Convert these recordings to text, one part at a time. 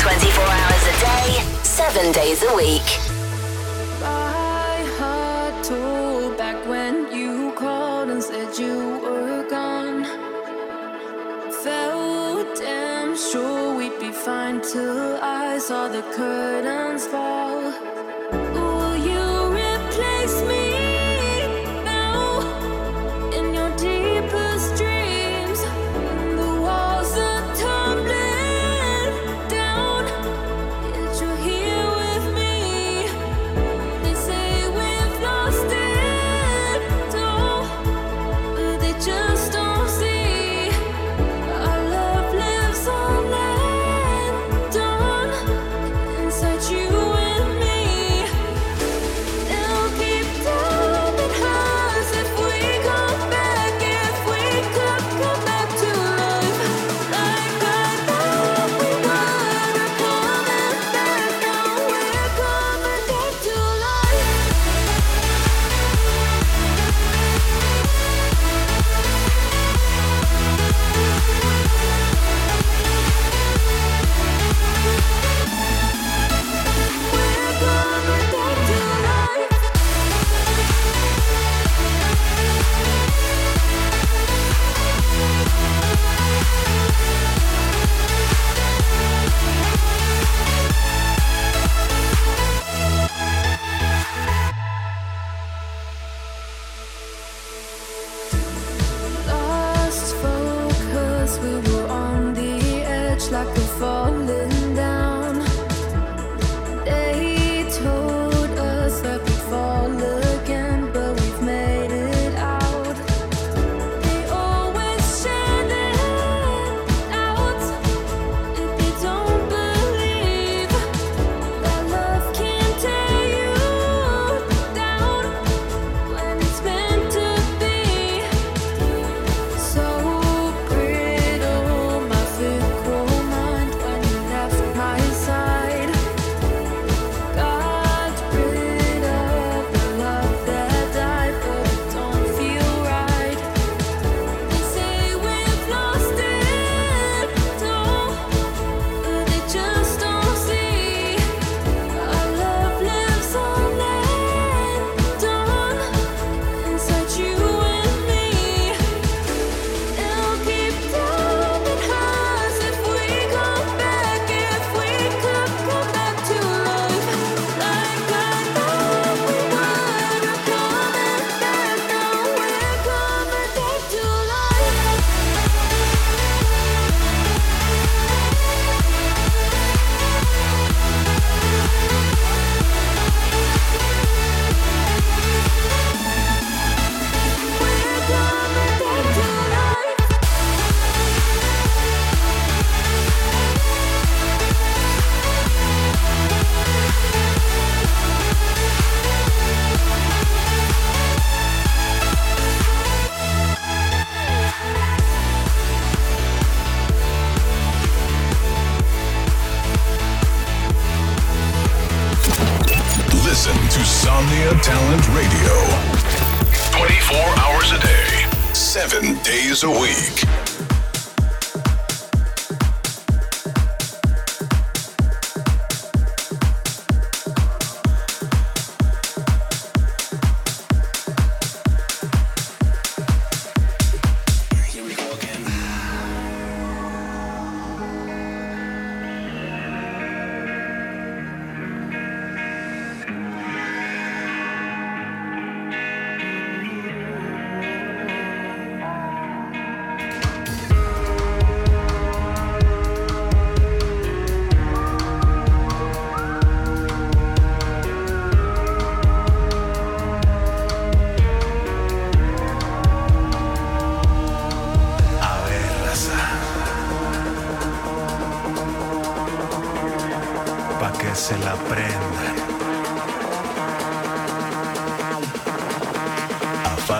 24 hours a day, 7 days a week. My heart told back when you called and said you were gone. Felt damn sure we'd be fine till I saw the curtains fall.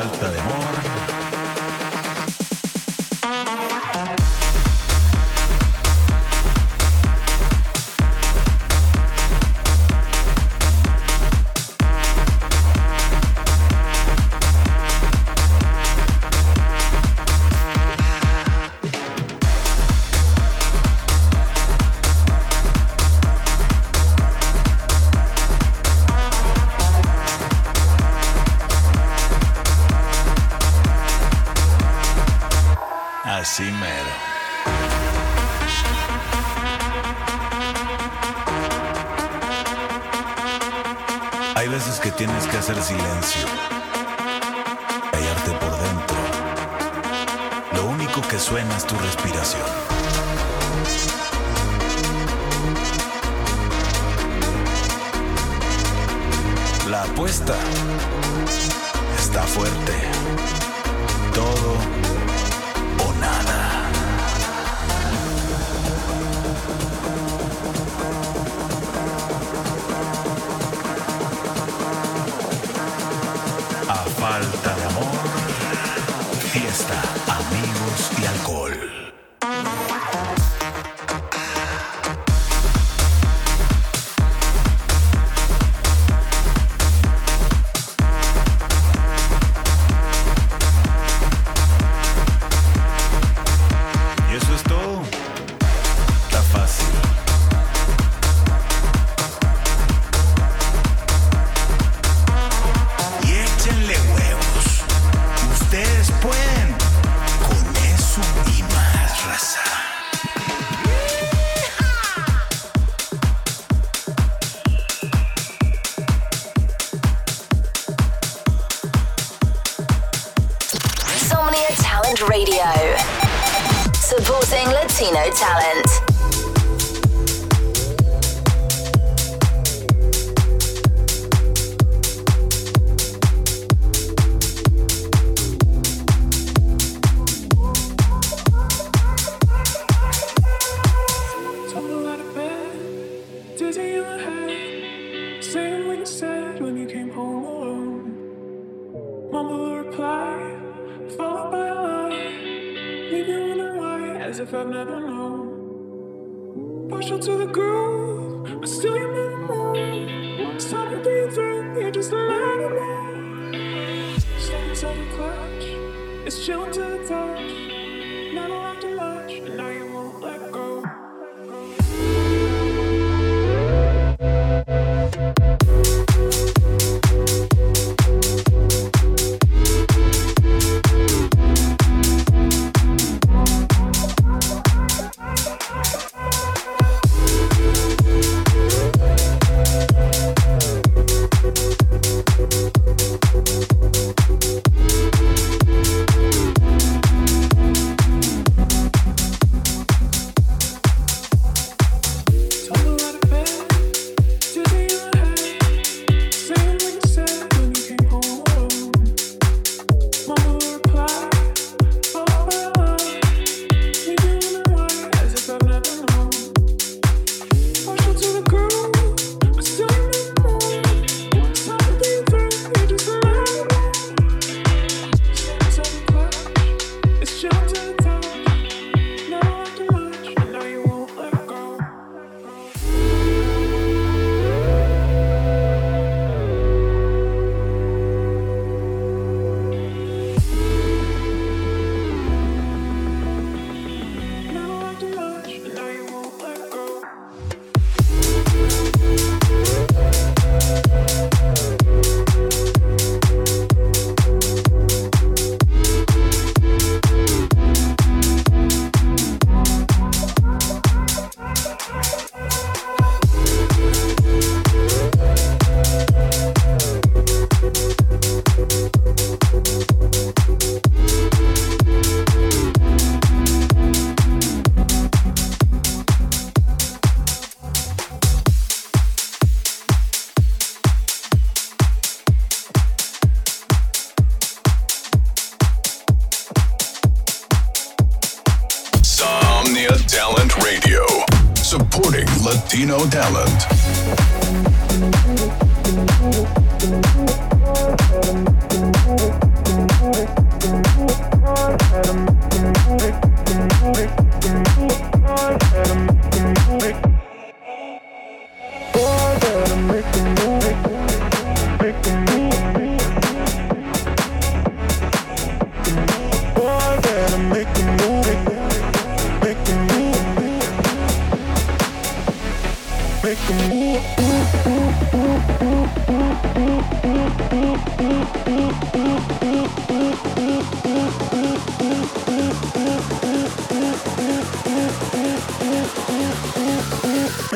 Falta de amor. Que suena tu respiración. La apuesta está fuerte. Todo another supporting Latino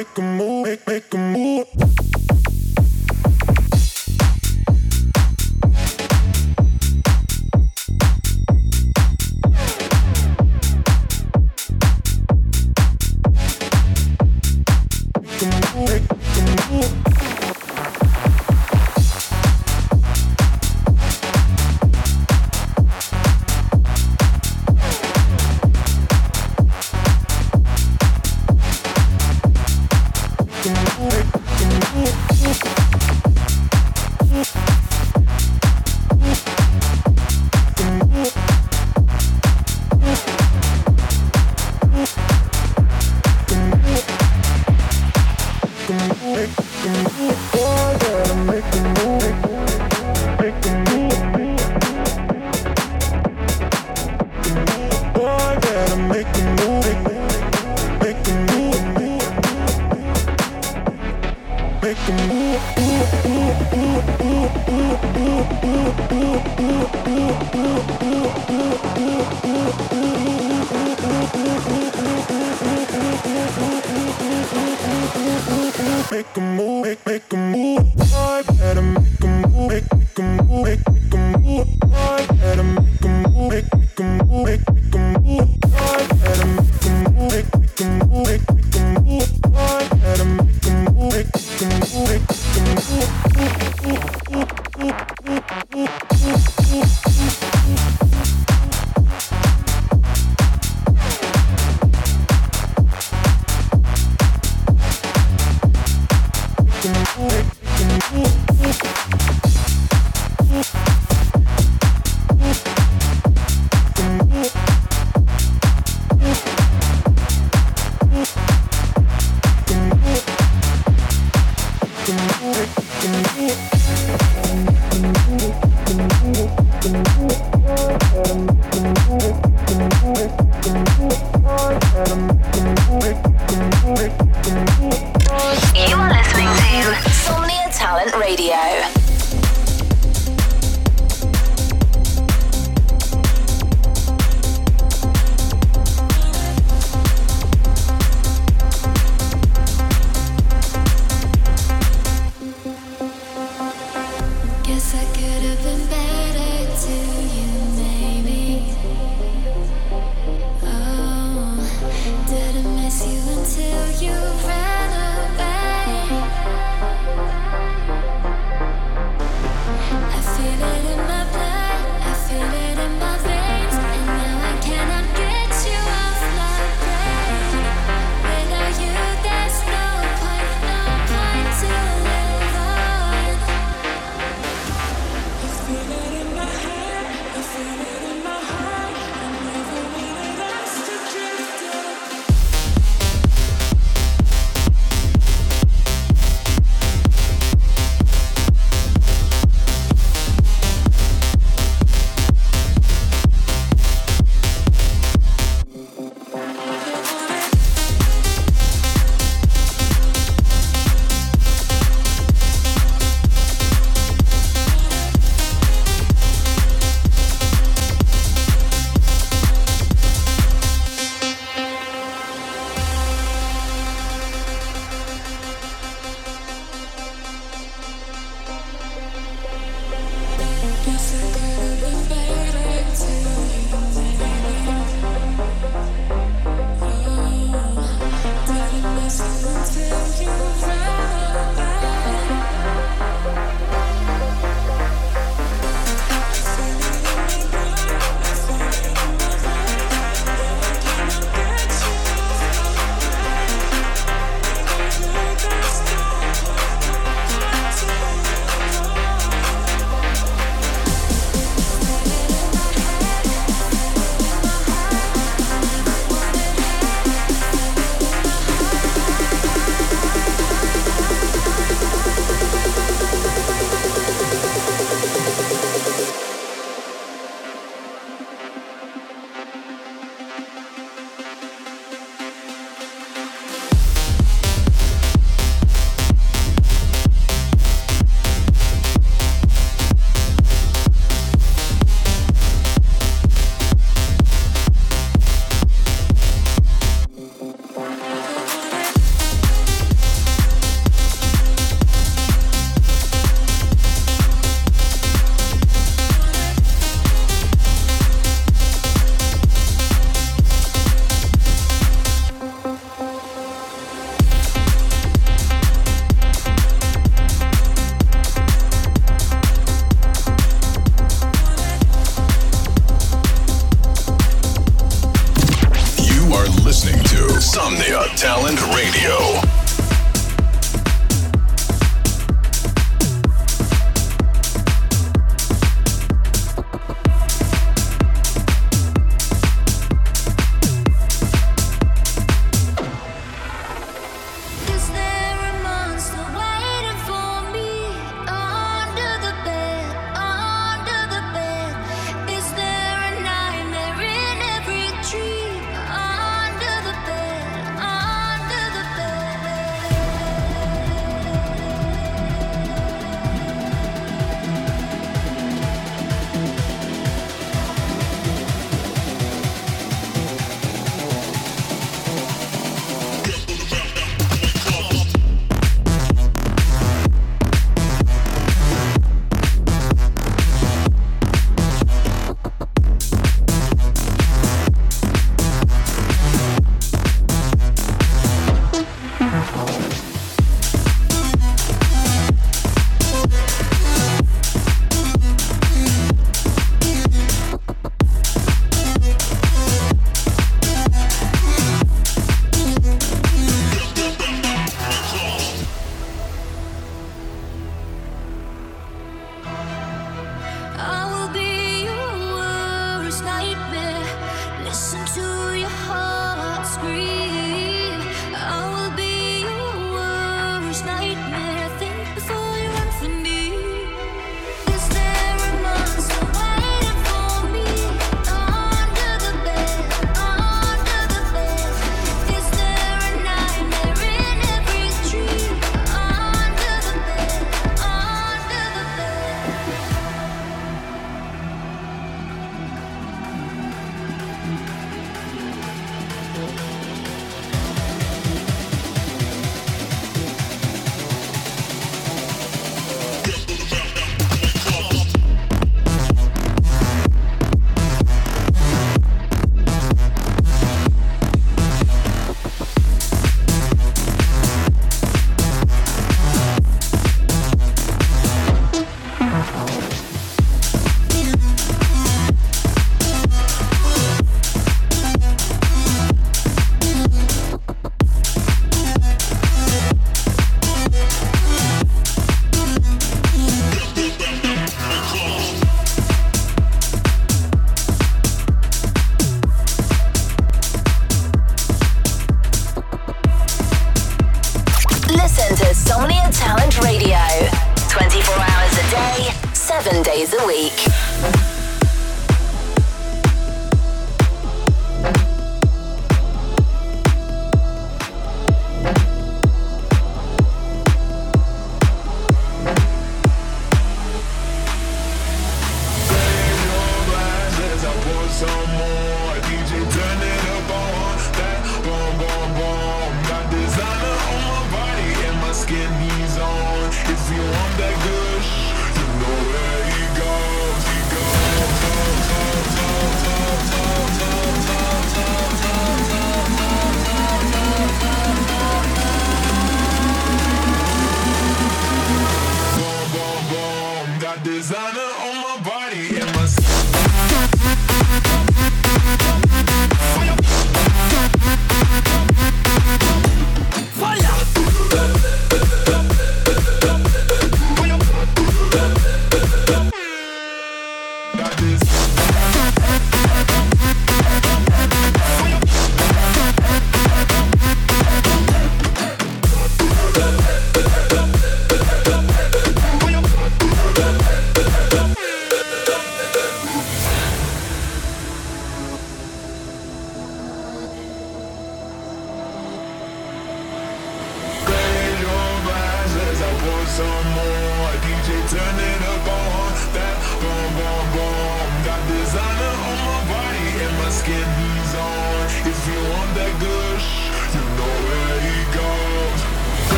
make a move, make, make a move.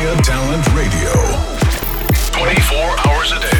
Talent Radio. 24 hours a day.